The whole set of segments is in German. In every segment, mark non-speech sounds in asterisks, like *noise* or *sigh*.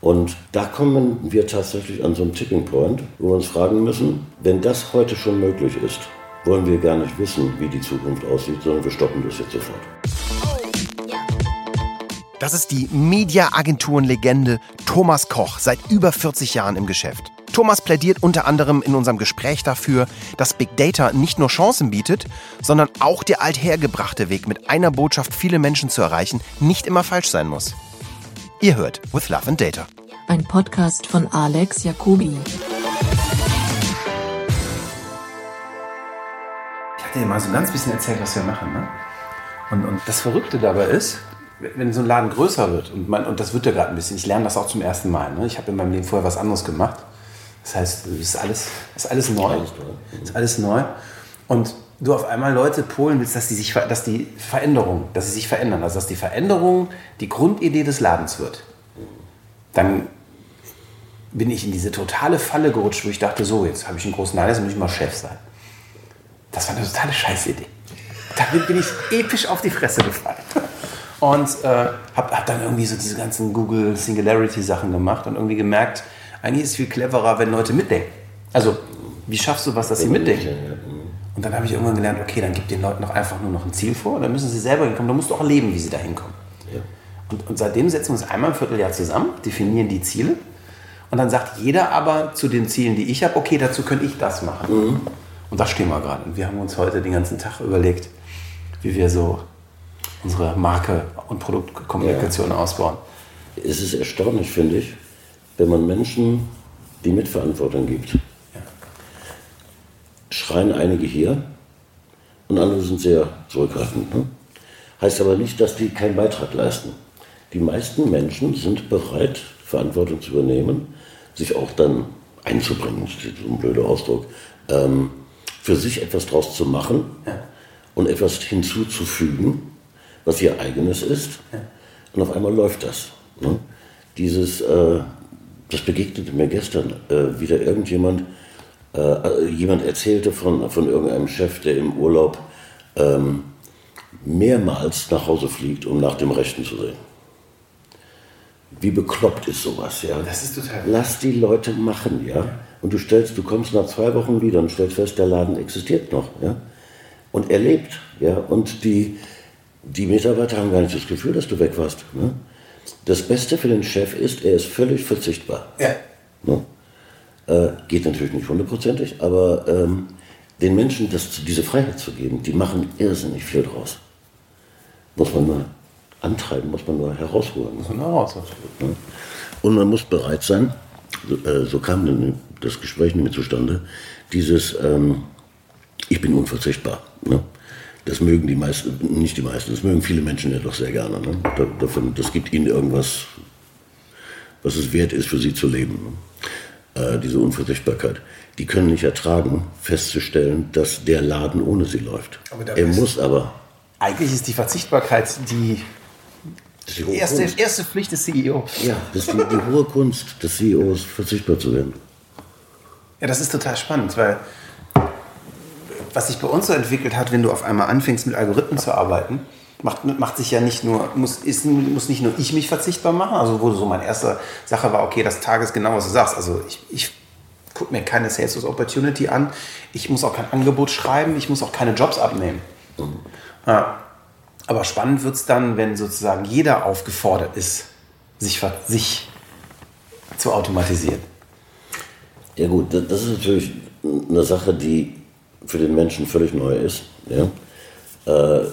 Und da kommen wir tatsächlich an so einen Tipping Point, wo wir uns fragen müssen, wenn das heute schon möglich ist, wollen wir gar nicht wissen, wie die Zukunft aussieht, sondern wir stoppen das jetzt sofort. Das ist die Media-Agenturen-Legende Thomas Koch, seit über 40 Jahren im Geschäft. Thomas plädiert unter anderem in unserem Gespräch dafür, dass Big Data nicht nur Chancen bietet, sondern auch der althergebrachte Weg, mit einer Botschaft viele Menschen zu erreichen, nicht immer falsch sein muss. Ihr hört With Love and Data. Ein Podcast von Alex Jacobi. Ich hatte dir mal so ein ganz bisschen erzählt, was wir machen. Ne? Und, und das Verrückte dabei ist, wenn so ein Laden größer wird, und, man, und das wird ja gerade ein bisschen, ich lerne das auch zum ersten Mal. Ne? Ich habe in meinem Leben vorher was anderes gemacht. Das heißt, es ist alles, ist alles neu. Ist alles neu. Und du auf einmal Leute polen willst, dass die, sich, dass die Veränderung, dass sie sich verändern, also dass die Veränderung die Grundidee des Ladens wird. Dann bin ich in diese totale Falle gerutscht, wo ich dachte, so, jetzt habe ich einen großen Laden, jetzt muss ich mal Chef sein. Das war eine totale Scheißidee. Damit bin ich episch auf die Fresse gefallen. Und äh, habe hab dann irgendwie so diese ganzen Google Singularity Sachen gemacht und irgendwie gemerkt, eigentlich ist es viel cleverer, wenn Leute mitdenken. Also, wie schaffst du was, dass sie mitdenken? Und dann habe ich irgendwann gelernt, okay, dann gib den Leuten doch einfach nur noch ein Ziel vor, dann müssen sie selber hinkommen, dann musst du auch leben, wie sie da hinkommen. Ja. Und, und, seitdem setzen wir uns einmal im Vierteljahr zusammen, definieren die Ziele und dann sagt jeder aber zu den Zielen, die ich habe, okay, dazu könnte ich das machen. Mhm. Und da stehen wir gerade. Und wir haben uns heute den ganzen Tag überlegt, wie wir so unsere Marke und Produktkommunikation ja. ausbauen. Es ist erstaunlich, finde ich, wenn man Menschen die Mitverantwortung gibt. Schreien einige hier und andere sind sehr zurückhaltend. Ne? Heißt aber nicht, dass die keinen Beitrag leisten. Die meisten Menschen sind bereit, Verantwortung zu übernehmen, sich auch dann einzubringen, das ist so ein blöder Ausdruck, ähm, für sich etwas draus zu machen ja. und etwas hinzuzufügen, was ihr eigenes ist. Ja. Und auf einmal läuft das. Ne? Dieses, äh, das begegnete mir gestern äh, wieder irgendjemand, äh, jemand erzählte von, von irgendeinem Chef, der im Urlaub ähm, mehrmals nach Hause fliegt, um nach dem Rechten zu sehen. Wie bekloppt ist sowas, ja? Das ist total. Lass die Leute machen, ja? Und du stellst, du kommst nach zwei Wochen wieder und stellst fest, der Laden existiert noch, ja? Und er lebt, ja? Und die, die Mitarbeiter haben gar nicht das Gefühl, dass du weg warst. Ne? Das Beste für den Chef ist, er ist völlig verzichtbar. Ja. Ne? Äh, geht natürlich nicht hundertprozentig, aber ähm, den Menschen das, diese Freiheit zu geben, die machen irrsinnig viel draus. Muss man nur antreiben, muss man nur herausholen. Muss man herausholen. Und man muss bereit sein, so, äh, so kam dann das Gespräch mit zustande, dieses ähm, Ich bin unverzichtbar. Ne? Das mögen die meisten, nicht die meisten, das mögen viele Menschen ja doch sehr gerne. Ne? Davon, das gibt ihnen irgendwas, was es wert ist, für sie zu leben. Ne? Äh, diese Unverzichtbarkeit. Die können nicht ertragen, festzustellen, dass der Laden ohne sie läuft. er muss aber. Eigentlich ist die Verzichtbarkeit die, die erste, erste Pflicht des CEOs. Ja, das ist die, die hohe Kunst des CEOs, verzichtbar zu werden. Ja, das ist total spannend, weil was sich bei uns so entwickelt hat, wenn du auf einmal anfängst mit Algorithmen zu arbeiten, macht, macht sich ja nicht nur, muss, ist, muss nicht nur ich mich verzichtbar machen, also wo so meine erste Sache war, okay, das Tagesgenau, was du sagst, also ich, ich gucke mir keine Sales Opportunity an, ich muss auch kein Angebot schreiben, ich muss auch keine Jobs abnehmen. Mhm. Ja. Aber spannend wird es dann, wenn sozusagen jeder aufgefordert ist, sich, sich zu automatisieren. Ja gut, das ist natürlich eine Sache, die für den Menschen völlig neu ist. Ja? Äh,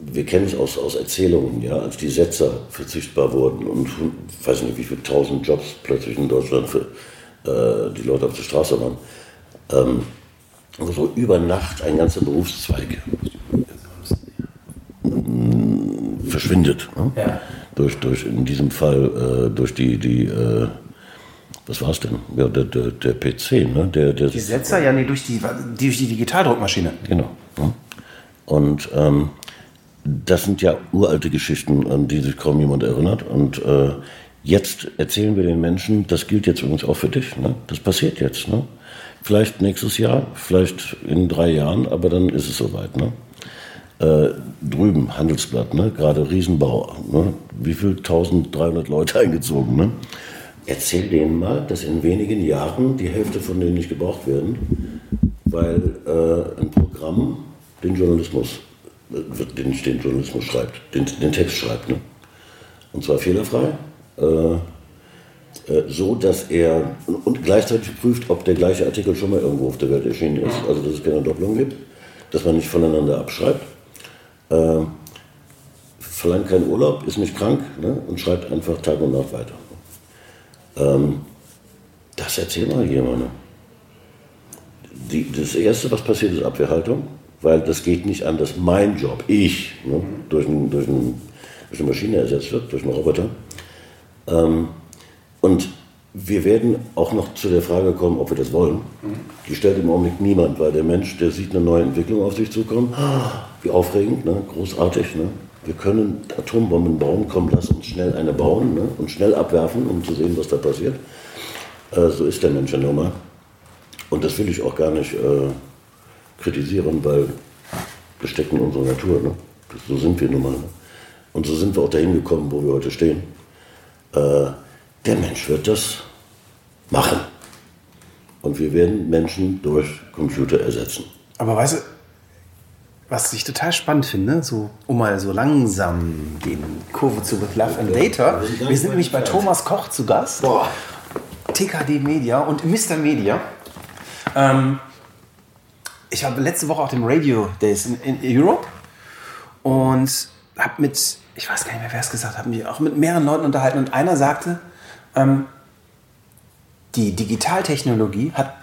wir kennen es aus, aus Erzählungen, ja, als die Setzer verzichtbar wurden und ich weiß nicht, wie viele tausend Jobs plötzlich in Deutschland für äh, die Leute auf der Straße waren. Ähm, so über Nacht ein ganzer Berufszweig verschwindet. Ne? Ja. Durch, durch, in diesem Fall äh, durch die, die äh, was war es denn? Ja, der, der, der PC, ne? Der, der die Setzer, ja, nee, durch die, durch die Digitaldruckmaschine. Genau. Ne? Und ähm, das sind ja uralte Geschichten, an die sich kaum jemand erinnert. Und äh, jetzt erzählen wir den Menschen, das gilt jetzt übrigens auch für dich. Ne? Das passiert jetzt. Ne? Vielleicht nächstes Jahr, vielleicht in drei Jahren, aber dann ist es soweit. Ne? Äh, drüben, Handelsblatt, ne? gerade Riesenbau. Ne? Wie viel? 1300 Leute *laughs* eingezogen. Ne? erzähl denen mal, dass in wenigen Jahren die Hälfte von denen nicht gebraucht werden, weil äh, ein Programm den Journalismus, den, den Journalismus schreibt, den, den Text schreibt. Ne? Und zwar fehlerfrei. Äh, äh, so, dass er und gleichzeitig prüft, ob der gleiche Artikel schon mal irgendwo auf der Welt erschienen ist, also dass es keine Doppelung gibt, dass man nicht voneinander abschreibt. Äh, verlangt keinen Urlaub, ist nicht krank ne, und schreibt einfach Tag und Nacht weiter. Ähm, das erzählt mal jemand. Ne? Das Erste, was passiert, ist Abwehrhaltung, weil das geht nicht an, dass mein Job, ich, ne, durch, ein, durch, ein, durch, eine Maschine ersetzt wird, durch einen Roboter. Ähm, und wir werden auch noch zu der Frage kommen, ob wir das wollen. Die stellt im Augenblick niemand, weil der Mensch, der sieht eine neue Entwicklung auf sich zukommen. Wie aufregend, ne? großartig. Ne? Wir können Atombomben bauen, komm, lass uns schnell eine bauen ne? und schnell abwerfen, um zu sehen, was da passiert. Äh, so ist der Mensch ja nun mal. Und das will ich auch gar nicht äh, kritisieren, weil das steckt in unserer Natur. Ne? So sind wir nun mal. Ne? Und so sind wir auch dahin gekommen, wo wir heute stehen. Äh, der Mensch wird das machen. Und wir werden Menschen durch Computer ersetzen. Aber weißt du, was ich total spannend finde, so, um mal so langsam die Kurve zu With Love and Data. Wir sind nämlich bei Thomas Koch zu Gast. Boah. TKD Media und Mr. Media. Ähm, ich war letzte Woche auf dem Radio Days in, in Europe und habe mit, ich weiß gar nicht mehr, wer es gesagt hat, mich auch mit mehreren Leuten unterhalten und einer sagte, ähm, die Digitaltechnologie hat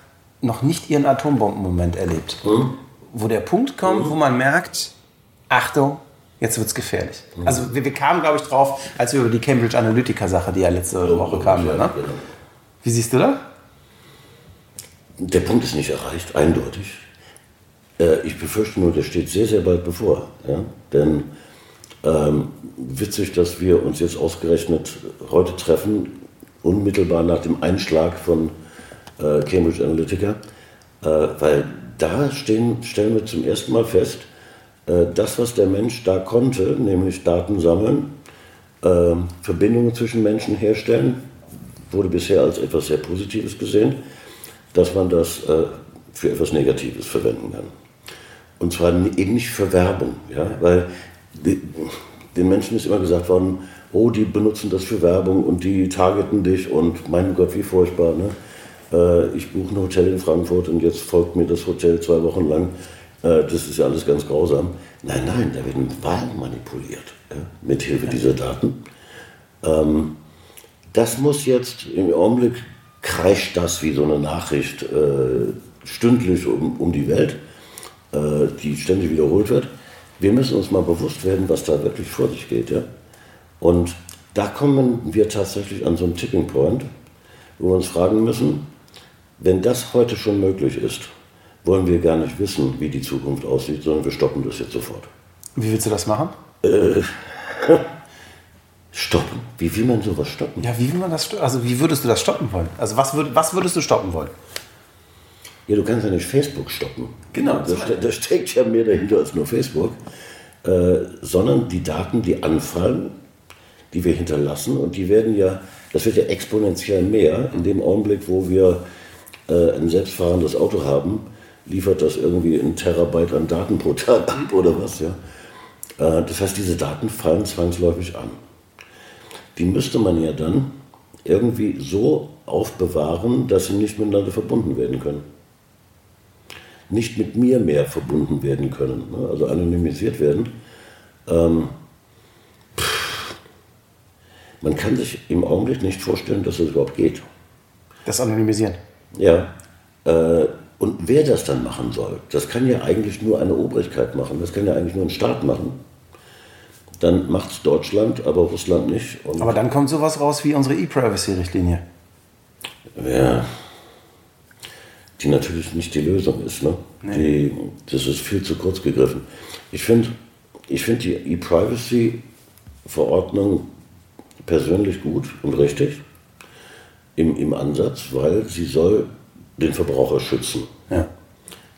noch nicht ihren Atombombenmoment erlebt. Hm? Wo der Punkt kommt, wo man merkt, Achtung, jetzt wird es gefährlich. Hm. Also wir, wir kamen, glaube ich, drauf, als wir über die Cambridge Analytica-Sache, die ja letzte Woche kam. Ja, Ne? genau. Wie siehst du das? Der Punkt ist nicht erreicht, eindeutig. Äh, ich befürchte nur, der steht sehr, sehr bald bevor. Ja? Denn ähm, witzig, dass wir uns jetzt ausgerechnet heute treffen, unmittelbar nach dem Einschlag von äh, Cambridge Analytica, äh, weil da stehen, stellen wir zum ersten Mal fest, äh, das, was der Mensch da konnte, nämlich Daten sammeln, äh, Verbindungen zwischen Menschen herstellen, wurde bisher als etwas sehr Positives gesehen, dass man das äh, für etwas Negatives verwenden kann. Und zwar eben nicht für Werbung, ja? weil den Menschen ist immer gesagt worden, oh, die benutzen das für Werbung und die targeten dich und mein Gott, wie furchtbar. Ne? Äh, ich buche ein Hotel in Frankfurt und jetzt folgt mir das Hotel zwei Wochen lang. Äh, das ist ja alles ganz grausam. Nein, nein, da werden Wahlen manipuliert ja? mit Hilfe dieser Daten. Ähm, das muss jetzt im Augenblick kreischt das wie so eine Nachricht äh, stündlich um, um die Welt, die ständig wiederholt wird. Wir müssen uns mal bewusst werden, was da wirklich vor sich geht. Ja? Und da kommen wir tatsächlich an so einen Tipping Point, wo wir uns fragen müssen, wenn das heute schon möglich ist, wollen wir gar nicht wissen, wie die Zukunft aussieht, sondern wir stoppen das jetzt sofort. Wie willst du das machen? Stoppen? Wie will man sowas stoppen? Ja, wie will man das Also wie würdest du das stoppen wollen? Also was, würd, was würdest du stoppen wollen? Ja, du kannst ja nicht Facebook stoppen. Genau, Da, das ste da steckt ja mehr dahinter als nur Facebook. Äh, sondern die Daten, die anfallen, die wir hinterlassen, und die werden ja, das wird ja exponentiell mehr. In dem Augenblick, wo wir äh, ein selbstfahrendes Auto haben, liefert das irgendwie ein Terabyte an Daten pro Tag ab oder was, ja. Äh, das heißt, diese Daten fallen zwangsläufig an. Die müsste man ja dann irgendwie so aufbewahren, dass sie nicht miteinander verbunden werden können nicht mit mir mehr verbunden werden können, ne? also anonymisiert werden. Ähm, man kann sich im Augenblick nicht vorstellen, dass das überhaupt geht. Das Anonymisieren. Ja. Äh, und wer das dann machen soll, das kann ja eigentlich nur eine Obrigkeit machen, das kann ja eigentlich nur ein Staat machen. Dann macht es Deutschland, aber Russland nicht. Aber dann kommt sowas raus wie unsere E-Privacy-Richtlinie. Ja, die natürlich nicht die Lösung ist. Ne? Die, das ist viel zu kurz gegriffen. Ich finde ich find die E-Privacy-Verordnung persönlich gut und richtig im, im Ansatz, weil sie soll den Verbraucher schützen. Ja.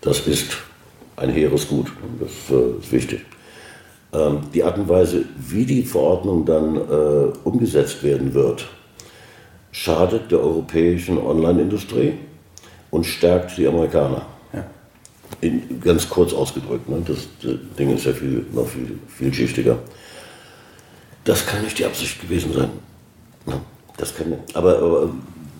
Das ist ein hehres Gut, das äh, ist wichtig. Ähm, die Art und Weise, wie die Verordnung dann äh, umgesetzt werden wird, schadet der europäischen Online-Industrie und stärkt die Amerikaner. Ja. In, ganz kurz ausgedrückt, ne? das, das Ding ist ja viel, noch viel, vielschichtiger. Das kann nicht die Absicht gewesen sein. Ne? Das kann, aber, aber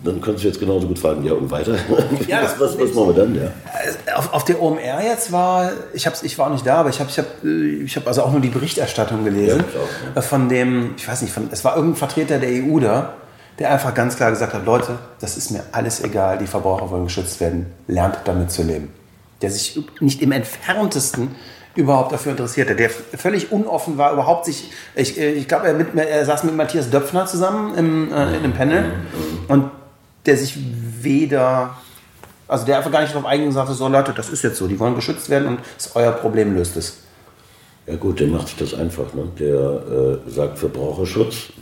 dann können Sie jetzt genauso gut fragen, ja und weiter? *laughs* Ja, was, was, was machen wir dann? Ja. Auf, auf der OMR jetzt war, ich, hab's, ich war auch nicht da, aber ich habe ich hab, ich hab also auch nur die Berichterstattung gelesen. Ja, auch, äh, Von dem, ich weiß nicht, von, es war irgendein Vertreter der EU da, der einfach ganz klar gesagt hat, Leute, das ist mir alles egal, die Verbraucher wollen geschützt werden, lernt damit zu leben. Der sich nicht im entferntesten überhaupt dafür interessierte, der völlig unoffen war, überhaupt sich, ich, ich glaube, er, er saß mit Matthias Döpfner zusammen im, äh, in einem Panel und der sich weder, also der einfach gar nicht darauf einging und sagte, so Leute, das ist jetzt so, die wollen geschützt werden und ist euer Problem, löst es. Ja gut, der macht sich das einfach. Ne? Der äh, sagt, Verbraucherschutz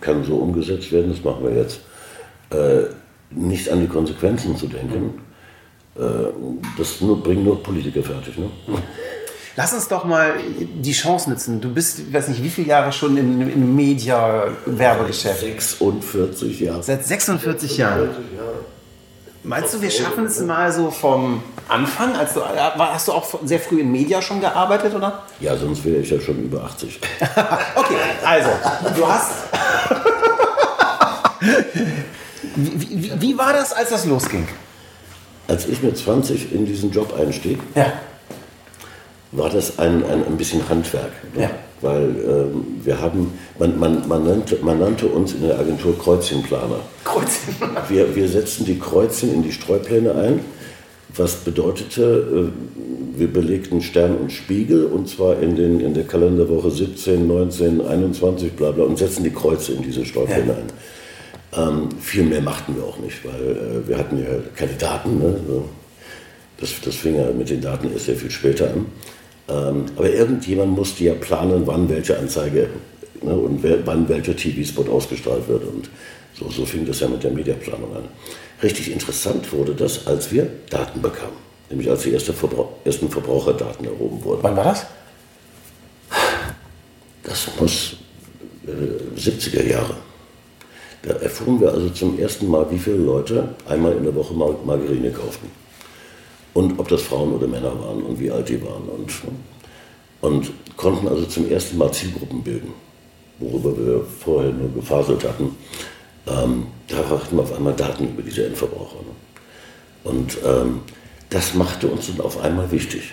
kann so umgesetzt werden, das machen wir jetzt. Äh, nicht an die Konsequenzen zu denken, äh, das nur, bringen nur Politiker fertig. Ne? *laughs* Lass uns doch mal die Chance nutzen. Du bist, ich weiß nicht, wie viele Jahre schon im, im Media-Werbegeschäft? 46 Jahre. Seit 46 Jahren. Meinst du, wir schaffen es mal so vom Anfang? Als du, war- hast du auch sehr früh in Media schon gearbeitet, oder? Ja, sonst wäre ich ja schon über 80. *laughs* Okay, also, du hast. Wie, wie, wie war das, als das losging? Als ich mit 20 in diesen Job einstieg, Ja. war das ein, ein, ein bisschen Handwerk. Ne? Ja. Weil ähm, wir haben, man, man, man, nannte, man nannte uns in der Agentur Kreuzchenplaner. Kreuzchen. Wir, wir setzten die Kreuzchen in die Streupläne ein, was bedeutete, äh, wir belegten Stern und Spiegel und zwar in, den, in der Kalenderwoche 17, 19, 21, bla bla und setzten die Kreuze in diese Streupläne Ja. ein. Ähm, viel mehr machten wir auch nicht, weil äh, wir hatten ja keine Daten. Ne? So. Das, das fing ja mit den Daten erst sehr viel später an. Ähm, aber irgendjemand musste ja planen, wann welche Anzeige ne, und wer, wann welcher TV-Spot ausgestrahlt wird. Und so, so fing das ja mit der Mediaplanung an. Richtig interessant wurde das, als wir Daten bekamen. Nämlich als die erste Verbrauch, ersten Verbraucherdaten erhoben wurden. Wann war das? Das muss äh, 70er Jahre. Da erfuhren wir also zum ersten Mal, wie viele Leute einmal in der Woche Mar Margarine kauften. Und ob das Frauen oder Männer waren und wie alt die waren. Und, und konnten also zum ersten Mal Zielgruppen bilden, worüber wir vorher nur gefaselt hatten. Ähm, da hatten wir auf einmal Daten über diese Endverbraucher. Ne? Und ähm, das machte uns dann auf einmal wichtig.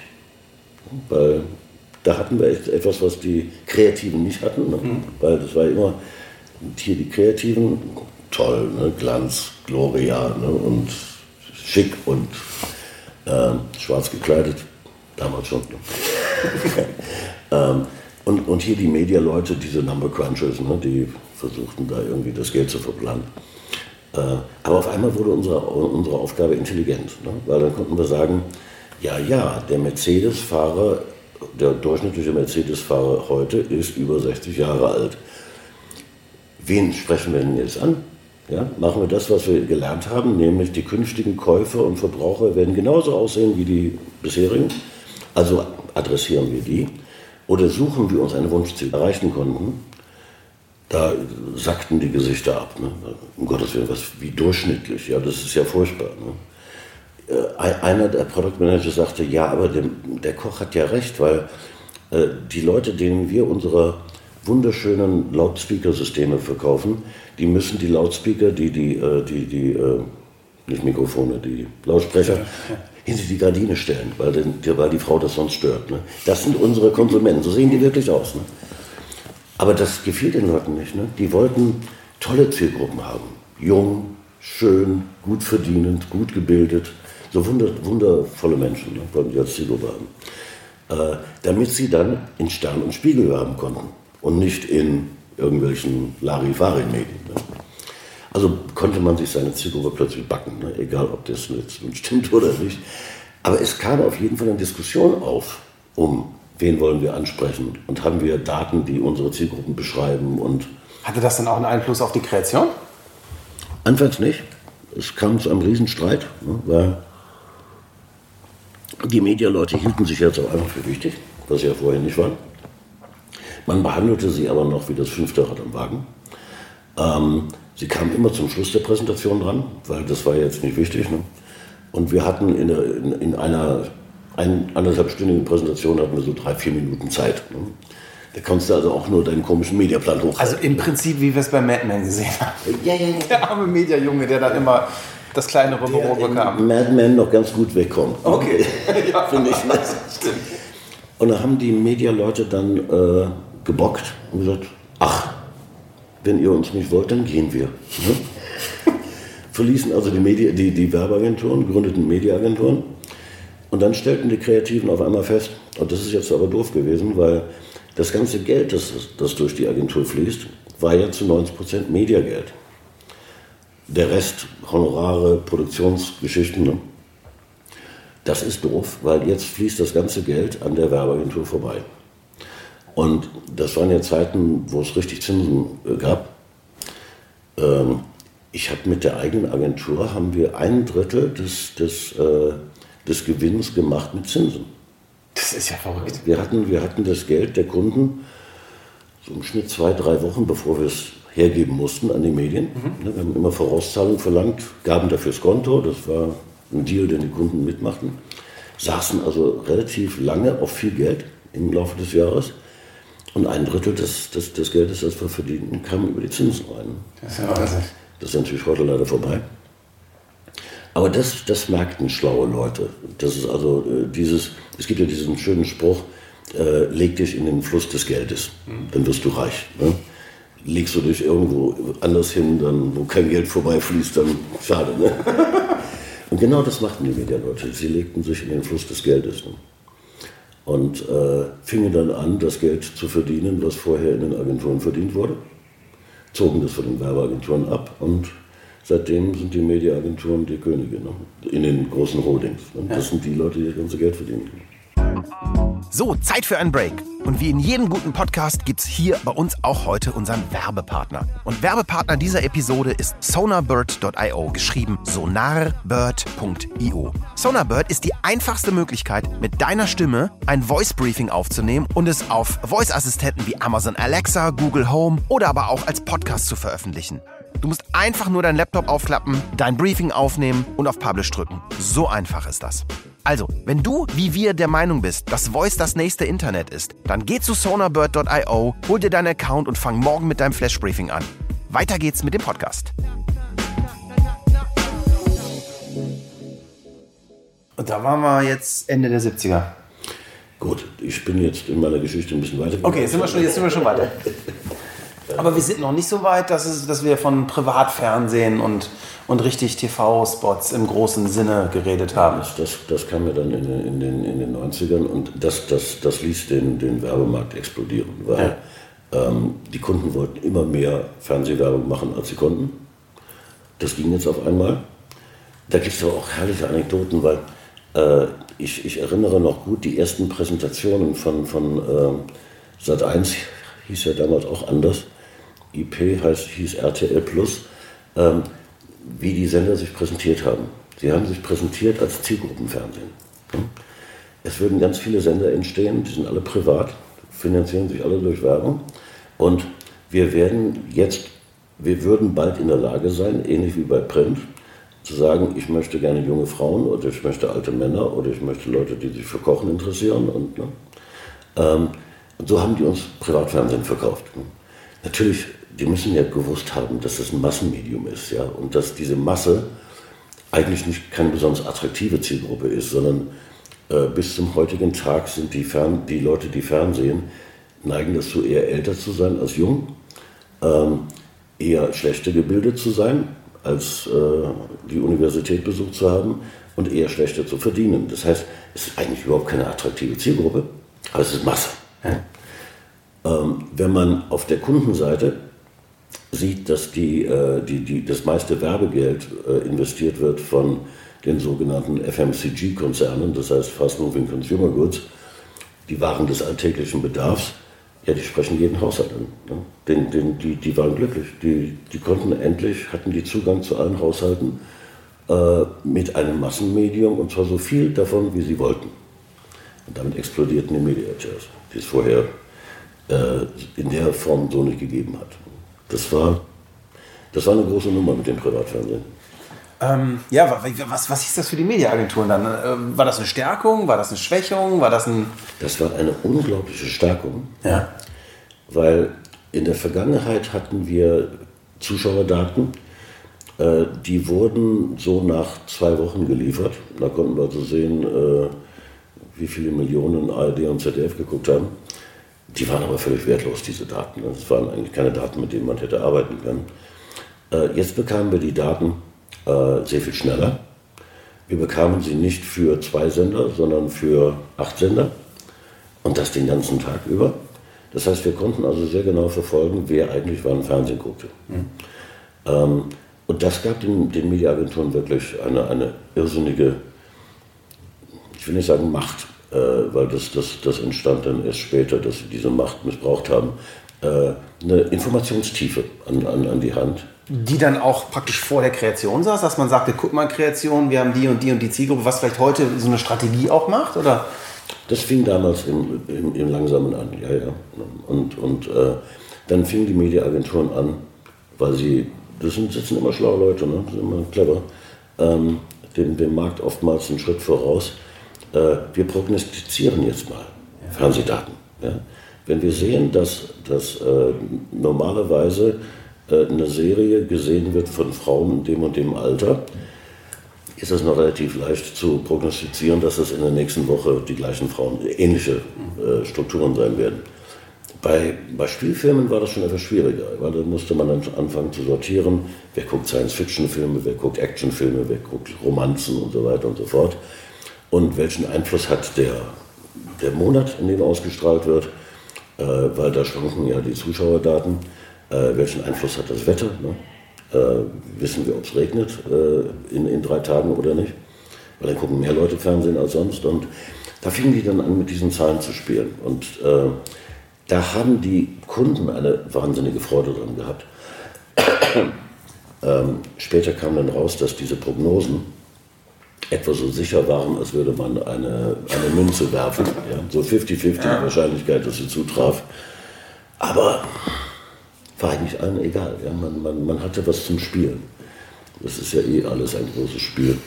Weil da hatten wir etwas, was die Kreativen nicht hatten. Ne? Weil das war immer hier die Kreativen, toll, ne? Glanz, Gloria ne? und schick und ähm, schwarz gekleidet, damals schon. Ne? *laughs* ähm, und, und hier die Media-Leute, diese Number Crunchers, ne? die versuchten da irgendwie das Geld zu verplanen. Äh, aber auf einmal wurde unsere, unsere Aufgabe intelligent, ne? weil dann konnten wir sagen, ja, ja, der Mercedes-Fahrer, der durchschnittliche Mercedes-Fahrer heute ist über 60 Jahre alt. Wen sprechen wir denn jetzt an? Ja, machen wir das, was wir gelernt haben, nämlich die künftigen Käufer und Verbraucher werden genauso aussehen wie die bisherigen. Also adressieren wir die oder suchen wir uns ein Wunschziel erreichen konnten. Da sackten die Gesichter ab. Ne? Um Gottes Willen, was wie durchschnittlich. Ja, das ist ja furchtbar. Ne? Äh, ein- einer der Product Manager sagte, ja, aber der, der Koch hat ja recht, weil äh, die Leute, denen wir unsere wunderschönen Lautspeaker-Systeme verkaufen, die müssen die Lautspeaker, die, die, äh, die, die äh, nicht Mikrofone, die Lautsprecher, hinter die Gardine stellen, weil, den, weil die Frau das sonst stört. Ne? Das sind unsere Konsumenten, so sehen die wirklich aus. Ne? Aber das gefiel den Leuten nicht. Ne? Die wollten tolle Zielgruppen haben. Jung, schön, gut verdienend, gut gebildet. So wunder, wundervolle Menschen ne? wollten die als Zielgruppe haben. Äh, damit sie dann in Stern und Spiegel werben konnten und nicht in irgendwelchen Larifari-Medien. Ne? Also konnte man sich seine Zielgruppe plötzlich backen, ne? egal ob das jetzt nun stimmt *laughs* oder nicht. Aber es kam auf jeden Fall eine Diskussion auf, um wen wollen wir ansprechen und haben wir Daten, die unsere Zielgruppen beschreiben und Hatte das dann auch einen Einfluss auf die Kreation? Anfangs nicht. Es kam zu einem Riesenstreit, ne, weil die Medialeute hielten sich jetzt auch einfach für wichtig, was sie ja vorher nicht waren. Man behandelte sie aber noch wie das fünfte Rad am Wagen. Ähm, Sie kamen immer zum Schluss der Präsentation dran, weil das war jetzt nicht wichtig. Ne? Und wir hatten in, der, in, in einer ein, anderthalbstündigen Präsentation hatten wir so drei, vier Minuten Zeit. Ne? Da konntest du also auch nur deinen komischen Mediaplan hoch. Also im Prinzip, wie wir es bei Mad Men gesehen haben. ja, ja, ja. *laughs* Der arme Mediajunge, der dann immer das kleinere Büro in bekam. Mad Men noch ganz gut wegkommt. Okay. ja, *laughs* finde ich. *laughs* Und da haben die Medialeute dann äh, gebockt und gesagt, ach, wenn ihr uns nicht wollt, dann gehen wir. Ne? *laughs* Verließen also die, Media, die, die Werbeagenturen, gründeten Mediaagenturen und dann stellten die Kreativen auf einmal fest, und das ist jetzt aber doof gewesen, weil das ganze Geld, das, das durch die Agentur fließt, war ja zu 90 Prozent Mediageld. Der Rest, Honorare, Produktionsgeschichten, ne? das ist doof, weil jetzt fließt das ganze Geld an der Werbeagentur vorbei. Und das waren ja Zeiten, wo es richtig Zinsen äh, gab. Ähm, ich habe mit der eigenen Agentur haben wir ein Drittel des, des, äh, des Gewinns gemacht mit Zinsen. Das ist ja verrückt. Wir hatten, wir hatten das Geld der Kunden so im Schnitt zwei, drei Wochen, bevor wir es hergeben mussten an die Medien. Mhm. Wir haben immer Vorauszahlungen verlangt, gaben dafür das Konto, das war ein Deal, den die Kunden mitmachten. Saßen also relativ lange auf viel Geld im Laufe des Jahres. Und ein Drittel des, des, des Geldes, das wir verdienten, kam über die Zinsen rein. Das ist ja. Das ist natürlich heute leider vorbei. Aber das, das merkten schlaue Leute. Das ist also äh, dieses, es gibt ja diesen schönen Spruch, äh, leg dich in den Fluss des Geldes, mhm. dann wirst du reich. Ne? Legst du dich irgendwo anders hin, dann, wo kein Geld vorbeifließt, dann schade. Ne? *laughs* Und genau das machten die Medialeute. Sie legten sich in den Fluss des Geldes. Ne? Und äh, fingen dann an, das Geld zu verdienen, was vorher in den Agenturen verdient wurde. Zogen das von den Werbeagenturen ab und seitdem sind die Mediaagenturen die Könige ne? in den großen Holdings. Ne? Das sind die Leute, die das ganze Geld verdienen. So, Zeit für einen Break. Und wie in jedem guten Podcast gibt es hier bei uns auch heute unseren Werbepartner. Und Werbepartner dieser Episode ist sonarbird.io, geschrieben sonarbird.io. Sonarbird ist die einfachste Möglichkeit, mit deiner Stimme ein Voice Briefing aufzunehmen und es auf Voice-Assistenten wie Amazon Alexa, Google Home oder aber auch als Podcast zu veröffentlichen. Du musst einfach nur deinen Laptop aufklappen, dein Briefing aufnehmen und auf Publish drücken. So einfach ist das. Also, wenn du wie wir der Meinung bist, dass Voice das nächste Internet ist, dann geh zu sonarbird.io, hol dir deinen Account und fang morgen mit deinem Flash Briefing an. Weiter geht's mit dem Podcast. Und da waren wir jetzt Ende der 70er. Gut, ich bin jetzt in meiner Geschichte ein bisschen weiter. Okay, jetzt sind wir schon, jetzt sind wir schon weiter. *laughs* Aber wir sind noch nicht so weit, dass, es, dass wir von Privatfernsehen und, und richtig TV-Spots im großen Sinne geredet haben. Das, das, das kam ja dann in den, in den, in den 90ern und das, das, das ließ den, den Werbemarkt explodieren, weil ja. ähm, die Kunden wollten immer mehr Fernsehwerbung machen, als sie konnten. Das ging jetzt auf einmal. Da gibt es auch herrliche Anekdoten, weil äh, ich, ich erinnere noch gut die ersten Präsentationen von, von äh, Sat1, hieß ja damals auch anders IP heißt, hieß RTL Plus, ähm, wie die Sender sich präsentiert haben. Sie haben sich präsentiert als Zielgruppenfernsehen. Es würden ganz viele Sender entstehen, die sind alle privat, finanzieren sich alle durch Werbung. Und wir werden jetzt, wir würden bald in der Lage sein, ähnlich wie bei Print, zu sagen, ich möchte gerne junge Frauen oder ich möchte alte Männer oder ich möchte Leute, die sich für Kochen interessieren. Und, ne? ähm, und so haben die uns Privatfernsehen verkauft. Natürlich die müssen ja gewusst haben, dass das ein Massenmedium ist, ja, und dass diese Masse eigentlich nicht keine besonders attraktive Zielgruppe ist, sondern äh, bis zum heutigen Tag sind die, Fern die Leute, die Fernsehen, neigen dazu, eher älter zu sein als jung, ähm, eher schlechter gebildet zu sein, als äh, die Universität besucht zu haben und eher schlechter zu verdienen. Das heißt, es ist eigentlich überhaupt keine attraktive Zielgruppe, aber es ist Masse. Ja. Ähm, wenn man auf der Kundenseite sieht, dass die, äh, die, die, das meiste Werbegeld äh, investiert wird von den sogenannten FMCG-Konzernen, das heißt Fast Moving Consumer Goods, die Waren des alltäglichen Bedarfs, ja, die sprechen jeden Haushalt an. Ne? Den, den, die, die waren glücklich. Die, die konnten endlich, hatten die Zugang zu allen Haushalten äh, mit einem Massenmedium und zwar so viel davon, wie sie wollten. Und damit explodierten die Media Shares, die es vorher äh, in der Form so nicht gegeben hat. Das war Das war eine große Nummer mit dem Privatfernsehen. Ähm, ja, wa- wa- was, was hieß das für die Mediaagenturen dann? Ähm, war das eine Stärkung? War das eine Schwächung? War das ein. Das war eine unglaubliche Stärkung, Ja. weil in der Vergangenheit hatten wir Zuschauerdaten, äh, die wurden so nach zwei Wochen geliefert. Da konnten wir also sehen, äh, wie viele Millionen ARD und ZDF geguckt haben. Die waren aber völlig wertlos, diese Daten. Das waren eigentlich keine Daten, mit denen man hätte arbeiten können. Äh, Jetzt bekamen wir die Daten äh, sehr viel schneller. Wir bekamen sie nicht für zwei Sender, sondern für acht Sender. Und das den ganzen Tag über. Das heißt, wir konnten also sehr genau verfolgen, wer eigentlich wann Fernsehen guckte. Ähm, und das gab den, den Mediaagenturen wirklich eine, eine irrsinnige, ich will nicht sagen Macht, weil das, das, das entstand dann erst später, dass sie diese Macht missbraucht haben. Äh, eine Informationstiefe an, an, an die Hand. Die dann auch praktisch vor der Kreation saß, dass man sagte, guck mal, Kreation, wir haben die und die und die Zielgruppe, was vielleicht heute so eine Strategie auch macht? Oder? Das fing damals im, im, im Langsamen an, ja, ja. Und, und äh, dann fingen die Mediaagenturen an, weil sie, das sind, sitzen immer schlaue Leute, ne? sind immer clever, ähm, dem, dem Markt oftmals einen Schritt voraus. Äh, wir prognostizieren jetzt mal Fernsehdaten. Ja? Wenn wir sehen, dass, dass äh, normalerweise äh, eine Serie gesehen wird von Frauen in dem und dem Alter, ist es noch relativ leicht zu prognostizieren, dass es in der nächsten Woche die gleichen Frauen ähnliche äh, Strukturen sein werden. Bei, bei Spielfilmen war das schon etwas schwieriger, weil da musste man dann anfangen zu sortieren, wer guckt Science-Fiction-Filme, wer guckt Actionfilme, wer guckt Romanzen und so weiter und so fort. Und welchen Einfluss hat der, der Monat, in dem ausgestrahlt wird, äh, weil da schwanken ja die Zuschauerdaten, äh, welchen Einfluss hat das Wetter, ne? äh, wissen wir, ob es regnet äh, in, in drei Tagen oder nicht, weil dann gucken mehr Leute Fernsehen als sonst. Und da fingen die dann an, mit diesen Zahlen zu spielen. Und äh, da haben die Kunden eine wahnsinnige Freude dran gehabt. *clears throat* ähm, später kam dann raus, dass diese Prognosen etwa so sicher waren, als würde man eine, eine Münze werfen. Ja? So 50-50 die Wahrscheinlichkeit, dass sie zutraf. Aber war eigentlich allen egal. Ja? Man, man, man hatte was zum Spielen. Das ist ja eh alles ein großes Spiel.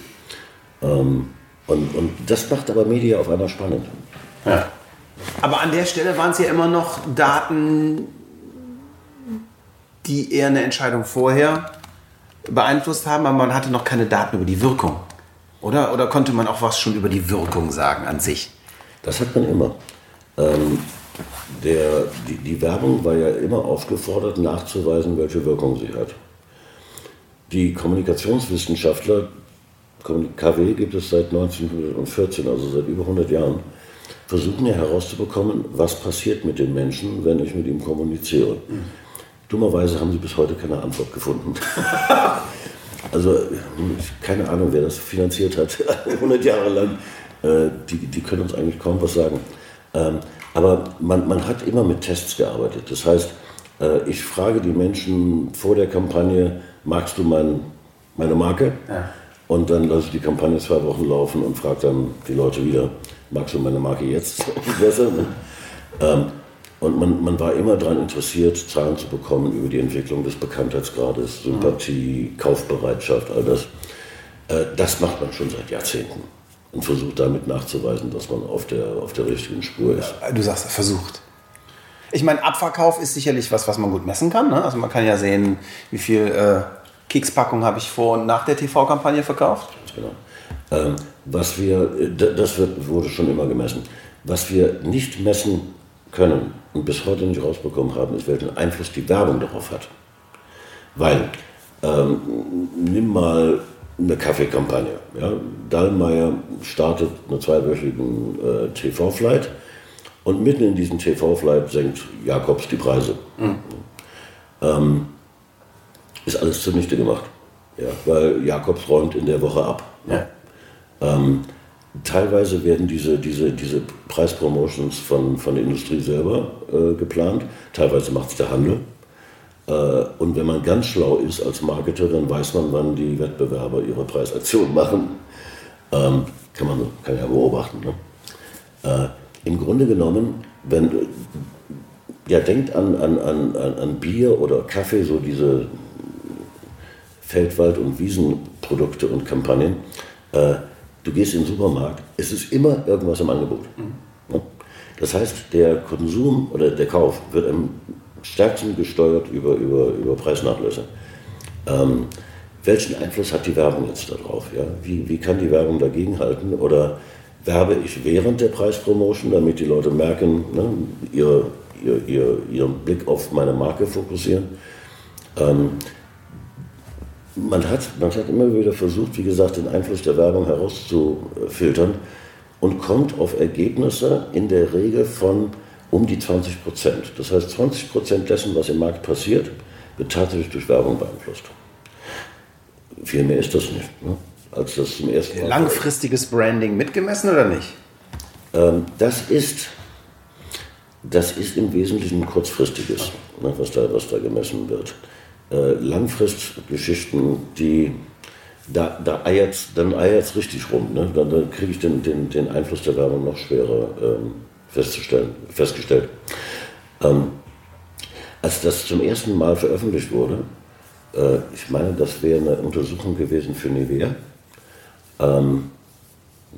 Ähm, und, und das macht aber Media auf einmal spannend. Ja. Aber an der Stelle waren es ja immer noch Daten, die eher eine Entscheidung vorher beeinflusst haben, aber man hatte noch keine Daten über die Wirkung. Oder, oder konnte man auch was schon über die Wirkung sagen an sich? Das hat man immer. Ähm, der, die, die Werbung war ja immer aufgefordert, nachzuweisen, welche Wirkung sie hat. Die Kommunikationswissenschaftler, KW gibt es seit 1914, also seit über 100 Jahren, versuchen ja herauszubekommen, was passiert mit den Menschen, wenn ich mit ihm kommuniziere. Dummerweise haben sie bis heute keine Antwort gefunden. *laughs* Also keine Ahnung, wer das finanziert hat, *laughs* 100 Jahre lang. Äh, die, die können uns eigentlich kaum was sagen. Ähm, aber man, man hat immer mit Tests gearbeitet. Das heißt, äh, ich frage die Menschen vor der Kampagne, magst du mein, meine Marke? Ja. Und dann lasse ich die Kampagne zwei Wochen laufen und frage dann die Leute wieder, magst du meine Marke jetzt *laughs* besser? Ähm, und man, man war immer daran interessiert, Zahlen zu bekommen über die Entwicklung des Bekanntheitsgrades, Sympathie, Kaufbereitschaft, all das. Äh, das macht man schon seit Jahrzehnten und versucht damit nachzuweisen, dass man auf der, auf der richtigen Spur ist. Du sagst, versucht. Ich meine, Abverkauf ist sicherlich was, was man gut messen kann. Ne? Also man kann ja sehen, wie viel äh, Kekspackung habe ich vor und nach der TV-Kampagne verkauft. Genau. Ähm, was wir, äh, das wird, wurde schon immer gemessen. Was wir nicht messen können und bis heute nicht rausbekommen haben, ist, welchen Einfluss die Werbung darauf hat. Weil, ähm, nimm mal eine Kaffeekampagne. Ja? Dallmayr startet eine zweiwöchige äh, TV-Flight und mitten in diesem TV-Flight senkt Jakobs die Preise. Ähm, ist alles zunichte gemacht. Ja, weil Jakobs räumt in der Woche ab. Ja. Ähm, teilweise werden diese, diese, diese Preispromotions von, von der Industrie selber äh, geplant, teilweise macht es der Handel. Äh, und wenn man ganz schlau ist als Marketer, dann weiß man, wann die Wettbewerber ihre Preisaktion machen. Ähm, kann man kann ja beobachten. Ne? Äh, Im Grunde genommen, wenn ja denkt an, an, an, an Bier oder Kaffee, so diese Feldwald- und Wiesenprodukte und Kampagnen. Äh, du gehst in den Supermarkt, es ist immer irgendwas im Angebot. Ja? Das heißt, der Konsum oder der Kauf wird am stärksten gesteuert über, über, über Preisnachlässe. Ähm, welchen Einfluss hat die Werbung jetzt darauf? Ja? Wie, wie kann die Werbung dagegenhalten? Oder werbe ich während der Preispromotion, damit die Leute merken, ne, ihre, ihr, ihr, ihren Blick auf meine Marke fokussieren? Ähm, man, hat, man hat immer wieder versucht, wie gesagt, den Einfluss der Werbung herauszufiltern und kommt auf Ergebnisse in der Regel von um die 20 Prozent. Das heißt, 20 Prozent dessen, was im Markt passiert, wird tatsächlich durch Werbung beeinflusst. Viel mehr ist das nicht. Ne? Als das zum ersten Mal. Langfristiges Branding mitgemessen oder nicht? Ähm, das ist. Das ist im Wesentlichen kurzfristiges, ne, was, da, was da gemessen wird. Äh, Langfristgeschichten, die, da, da eiert's, dann eiert richtig rum. Ne? Dann, dann kriege ich den, den, den Einfluss der Werbung noch schwerer ähm, festzustellen, festgestellt. Ähm, als das zum ersten Mal veröffentlicht wurde, äh, ich meine, das wäre eine Untersuchung gewesen für Nivea. Ähm,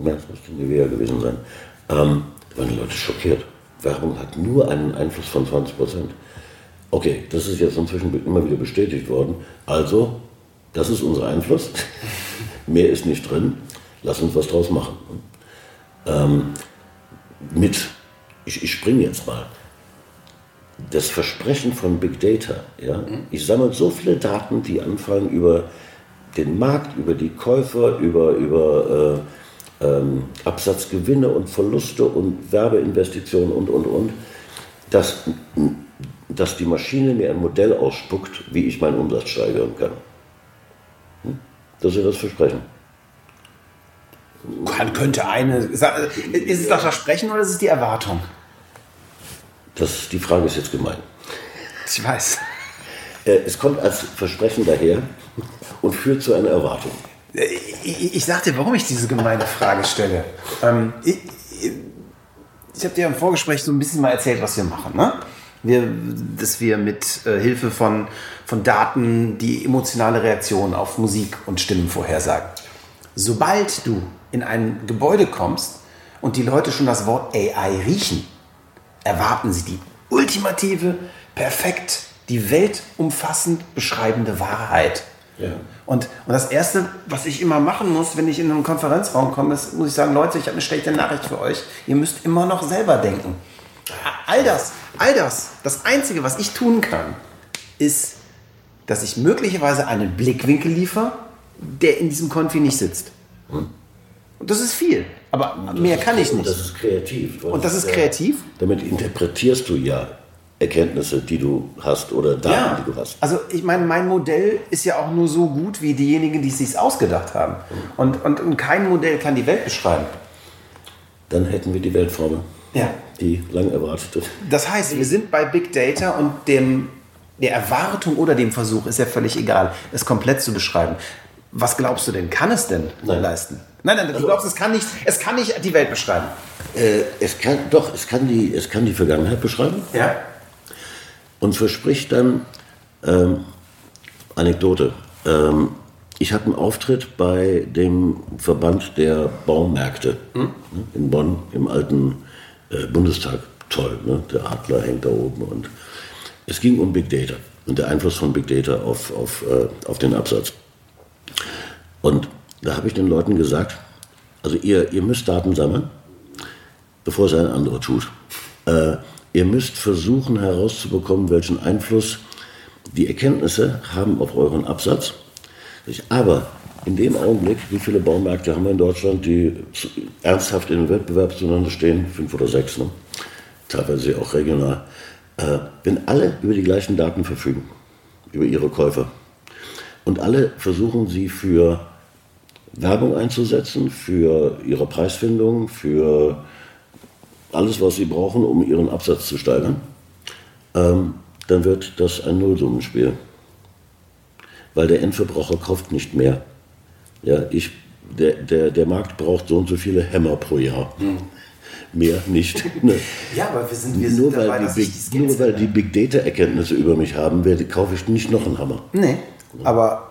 ja, das müsste Nivea gewesen sein. Ähm, waren die Leute schockiert. Werbung hat nur einen Einfluss von 20 Prozent. Okay, das ist jetzt inzwischen immer wieder bestätigt worden. Also, das ist unser Einfluss. *laughs* Mehr ist nicht drin. Lass uns was draus machen. Ähm, mit, ich, ich springe jetzt mal. Das Versprechen von Big Data. Ja? Ich sammle so viele Daten, die anfangen über den Markt, über die Käufer, über, über äh, ähm, Absatzgewinne und Verluste und Werbeinvestitionen und, und, und, dass, dass die Maschine mir ein Modell ausspuckt, wie ich meinen Umsatz steigern kann. Hm? Das ist das Versprechen. Kann, könnte eine. Ist es das Versprechen oder ist es die Erwartung? Das, die Frage ist jetzt gemein. Ich weiß. Äh, es kommt als Versprechen daher und führt zu einer Erwartung. Ich, ich sag dir, warum ich diese gemeine Frage stelle. Ähm, ich ich, ich habe dir im Vorgespräch so ein bisschen mal erzählt, was wir machen. Ne? Wir, dass wir mit äh, Hilfe von, von Daten die emotionale Reaktion auf Musik und Stimmen vorhersagen. Sobald du in ein Gebäude kommst und die Leute schon das Wort AI riechen, erwarten sie die ultimative, perfekt, die Welt umfassend beschreibende Wahrheit. Ja. Und, und das Erste, was ich immer machen muss, wenn ich in einen Konferenzraum komme, ist, muss ich sagen, Leute, ich habe eine schlechte Nachricht für euch. Ihr müsst immer noch selber denken. All das, all das, das Einzige, was ich tun kann, ist, dass ich möglicherweise einen Blickwinkel liefere, der in diesem Konfi nicht sitzt. Und das ist viel. Aber mehr kann ich Und nicht. das ist kreativ. Und das ist ja- kreativ? Damit interpretierst du ja Erkenntnisse, die du hast oder Daten, die du hast. Also ich meine, mein Modell ist ja auch nur so gut wie diejenigen, die es sich ausgedacht haben. Und, und, und kein Modell kann die Welt beschreiben. Dann hätten wir die Weltformel. Ja. Die lang erwartete. Das heißt, wir sind bei Big Data und dem, der Erwartung oder dem Versuch, ist ja völlig egal, es komplett zu beschreiben. Was glaubst du denn, kann es denn Nein. leisten? Nein, nein, du glaubst, es kann nicht, es kann nicht die Welt beschreiben. Äh, es kann, doch, es kann, die, es kann die Vergangenheit beschreiben Ja? und verspricht dann, ähm, Anekdote, ähm, ich hatte einen Auftritt bei dem Verband der Baumärkte ne, in Bonn im alten äh, Bundestag. Toll, ne? der Adler hängt da oben und es ging um Big Data und der Einfluss von Big Data auf, auf, äh, auf den Absatz. Und da habe ich den Leuten gesagt, also ihr, ihr müsst Daten sammeln, bevor es ein anderer tut. Äh, ihr müsst versuchen herauszubekommen, welchen Einfluss die Erkenntnisse haben auf euren Absatz. Aber in dem Augenblick, wie viele Baumärkte haben wir in Deutschland, die ernsthaft in Wettbewerb zueinander stehen? Fünf oder sechs, ne? teilweise auch regional. Äh, wenn alle über die gleichen Daten verfügen, über ihre Käufer, und alle versuchen sie für Werbung einzusetzen, für ihre Preisfindung, für alles, was sie brauchen, um ihren Absatz zu steigern, ähm, dann wird das ein Nullsummenspiel. Weil der Endverbraucher kauft nicht mehr. Ja, ich, der, der, der Markt braucht so und so viele Hämmer pro Jahr. Mehr nicht. Ne? Ja, aber wir sind, wir Nur, sind dabei, weil die, Big, die nur weil die. Big Data Erkenntnisse über mich haben, werde, kaufe ich nicht noch einen Hammer. Nee, aber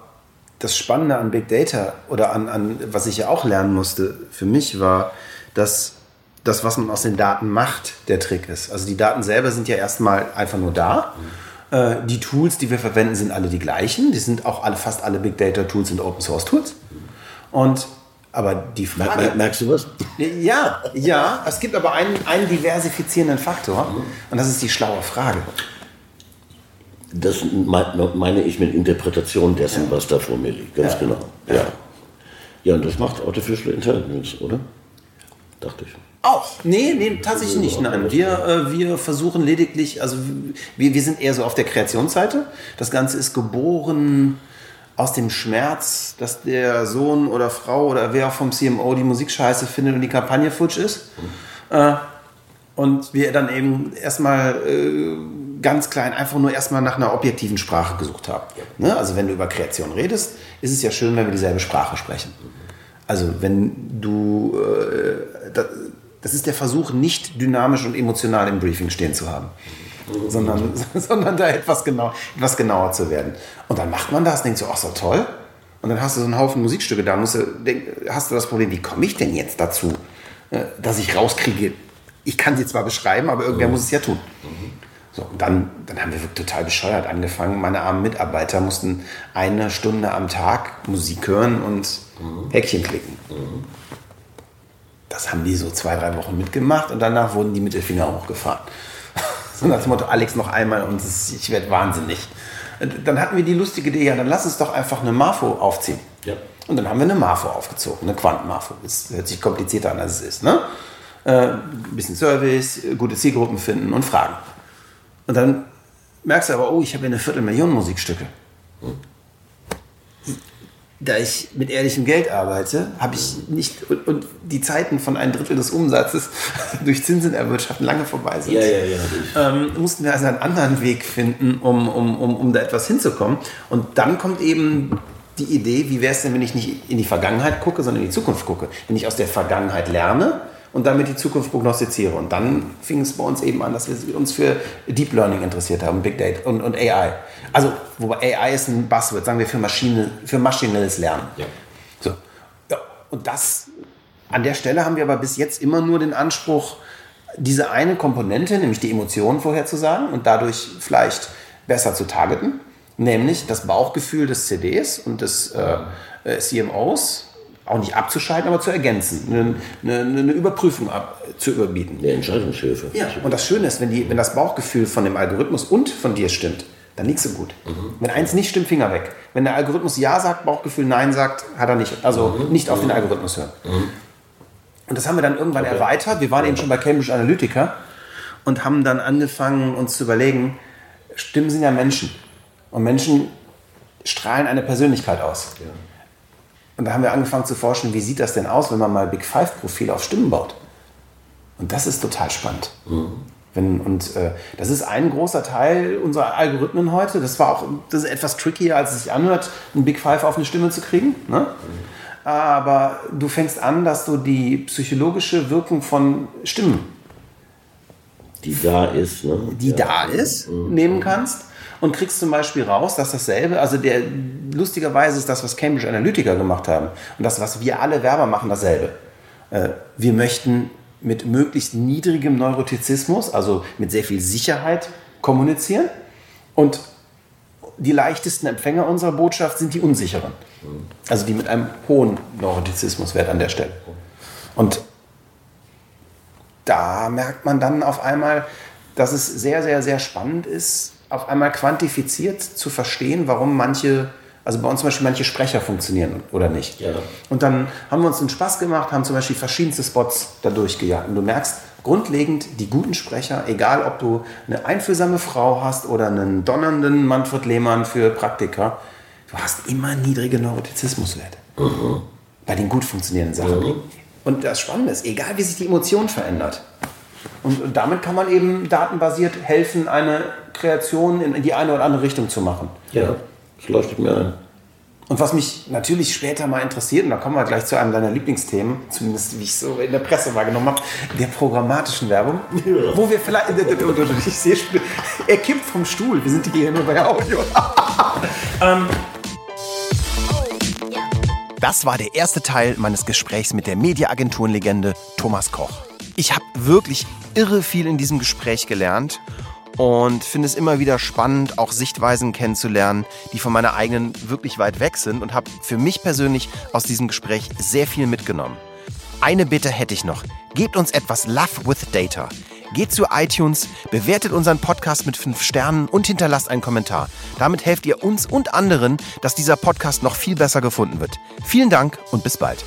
das Spannende an Big Data oder an, an was ich ja auch lernen musste für mich war, dass das, was man aus den Daten macht, der Trick ist. Also die Daten selber sind ja erstmal einfach nur da. Äh, die Tools, die wir verwenden, sind alle die gleichen. Die sind auch alle, fast alle Big Data Tools sind Open Source Tools. Und aber die Frage. mer merkst du was? Ja, ja, es gibt aber einen, einen diversifizierenden Faktor und das ist die schlaue Frage. Das me- meine ich mit Interpretation dessen, was da vor mir liegt. Ganz Ja. genau. Ja. ja, und das macht Artificial Intelligence, oder? Dachte ich. Auch? Nee, nee, tatsächlich nicht. Nein, wir, äh, wir versuchen lediglich, also wir, wir sind eher so auf der Kreationsseite. Das Ganze ist geboren aus dem Schmerz, dass der Sohn oder Frau oder wer auch vom CMO die Musik scheiße findet und die Kampagne futsch ist. Äh, und wir dann eben erstmal äh, ganz klein einfach nur erstmal nach einer objektiven Sprache gesucht haben. Ne? Also wenn du über Kreation redest, ist es ja schön, wenn wir dieselbe Sprache sprechen. Also wenn du, äh, da, das ist der Versuch, nicht dynamisch und emotional im Briefing stehen zu haben, sondern, *laughs* sondern da etwas, genau, etwas genauer zu werden. Und dann macht man das, denkt so, ach so toll. Und dann hast du so einen Haufen Musikstücke da, musst du, hast du das Problem, wie komme ich denn jetzt dazu, äh, dass ich rauskriege, ich kann sie zwar beschreiben, aber irgendwer muss es ja tun. So, und dann, dann haben wir wirklich total bescheuert angefangen. Meine armen Mitarbeiter mussten eine Stunde am Tag Musik hören und Häkchen klicken. Das haben die so zwei, drei Wochen mitgemacht und danach wurden die Mittelfinger hochgefahren. So nach dem Motto, Alex noch einmal und ich werde wahnsinnig. Dann hatten wir die lustige Idee, ja, dann lass uns doch einfach eine Marfo aufziehen. Ja. Und dann haben wir eine Marfo aufgezogen, eine Quanten-Marfo. Das hört sich komplizierter an, als es ist. Ne? Äh, ein bisschen Service, gute Zielgruppen finden und Fragen. Und dann merkst du aber, oh, ich habe ja eine Viertelmillion Musikstücke. Da ich mit ehrlichem Geld arbeite, habe ich nicht und, und die Zeiten von ein Drittel des Umsatzes *laughs* durch Zinsen erwirtschaften lange vorbei sind. Ja, ja, ja. Ähm, mussten wir also einen anderen Weg finden, um, um, um, um da etwas hinzukommen. Und dann kommt eben die Idee, wie wäre es denn, wenn ich nicht in die Vergangenheit gucke, sondern in die Zukunft gucke. Wenn ich aus der Vergangenheit lerne und damit die Zukunft prognostiziere. Und dann fing es bei uns eben an, dass wir uns für Deep Learning interessiert haben, Big Data und, und AI. Also, wobei AI ist ein Buzzword, sagen wir für, Maschine, für maschinelles Lernen. Ja. So. Ja, und das, an der Stelle haben wir aber bis jetzt immer nur den Anspruch, diese eine Komponente, nämlich die Emotionen vorherzusagen und dadurch vielleicht besser zu targeten, nämlich das Bauchgefühl des CDs und des äh, äh, CMOs auch nicht abzuschalten, aber zu ergänzen, eine, eine, eine Überprüfung ab, zu überbieten. Eine Entscheidungshilfe. Ja, und das Schöne ist, wenn, die, wenn das Bauchgefühl von dem Algorithmus und von dir stimmt, dann liegst du gut. Wenn eins nicht stimmt, Finger weg. Wenn der Algorithmus Ja sagt, Bauchgefühl Nein sagt, hat er nicht. Also nicht auf den Algorithmus hören. Und das haben wir dann irgendwann erweitert. Wir waren eben schon bei Cambridge Analytica und haben dann angefangen, uns zu überlegen, Stimmen sind ja Menschen. Und Menschen strahlen eine Persönlichkeit aus. Und da haben wir angefangen zu forschen, wie sieht das denn aus, wenn man mal Big Five-Profile auf Stimmen baut. Und das ist total spannend. Wenn, und äh, das ist ein großer Teil unserer Algorithmen heute. Das war auch das ist etwas trickier, als es sich anhört, ein Big Five auf eine Stimme zu kriegen. Ne? Aber du fängst an, dass du die psychologische Wirkung von Stimmen, Die da ist, ne? die ja. da ist, nehmen kannst und kriegst zum Beispiel raus, dass dasselbe, also der lustigerweise ist das, was Cambridge Analytica gemacht haben und das, was wir alle Werber machen, dasselbe. Äh, wir möchten mit möglichst niedrigem Neurotizismus, also mit sehr viel Sicherheit kommunizieren und die leichtesten Empfänger unserer Botschaft sind die unsicheren. Also die mit einem hohen Neurotizismuswert an der Stelle. Und da merkt man dann auf einmal, dass es sehr, sehr, sehr spannend ist, auf einmal quantifiziert zu verstehen, warum manche, also bei uns zum Beispiel manche Sprecher funktionieren oder nicht. Ja. Und dann haben wir uns einen Spaß gemacht, haben zum Beispiel verschiedenste Spots da durchgejagt. Und du merkst grundlegend, die guten Sprecher, egal ob du eine einfühlsame Frau hast oder einen donnernden Manfred Lehmann für Praktika, du hast immer niedrige Neurotizismuswerte. Bei den gut funktionierenden Sachen. Und das Spannende ist, egal wie sich die Emotion verändert, und damit kann man eben datenbasiert helfen, eine Kreation in die eine oder andere Richtung zu machen. Ja, das leuchtet mir ein. Und was mich natürlich später mal interessiert, und da kommen wir gleich zu einem deiner Lieblingsthemen, zumindest wie ich es so in der Presse wahrgenommen habe, der programmatischen Werbung, wo wir vielleicht, ich sehe, er kippt vom Stuhl, wir sind hier nur bei Audio. *laughs* ähm, Das war der erste Teil meines Gesprächs mit der Mediaagenturenlegende Thomas Koch. Ich habe wirklich irre viel in diesem Gespräch gelernt und finde es immer wieder spannend, auch Sichtweisen kennenzulernen, die von meiner eigenen wirklich weit weg sind und habe für mich persönlich aus diesem Gespräch sehr viel mitgenommen. Eine Bitte hätte ich noch. Gebt uns etwas Love with Data. Geht zu iTunes, bewertet unseren Podcast mit 5 Sternen und hinterlasst einen Kommentar. Damit helft ihr uns und anderen, dass dieser Podcast noch viel besser gefunden wird. Vielen Dank und bis bald.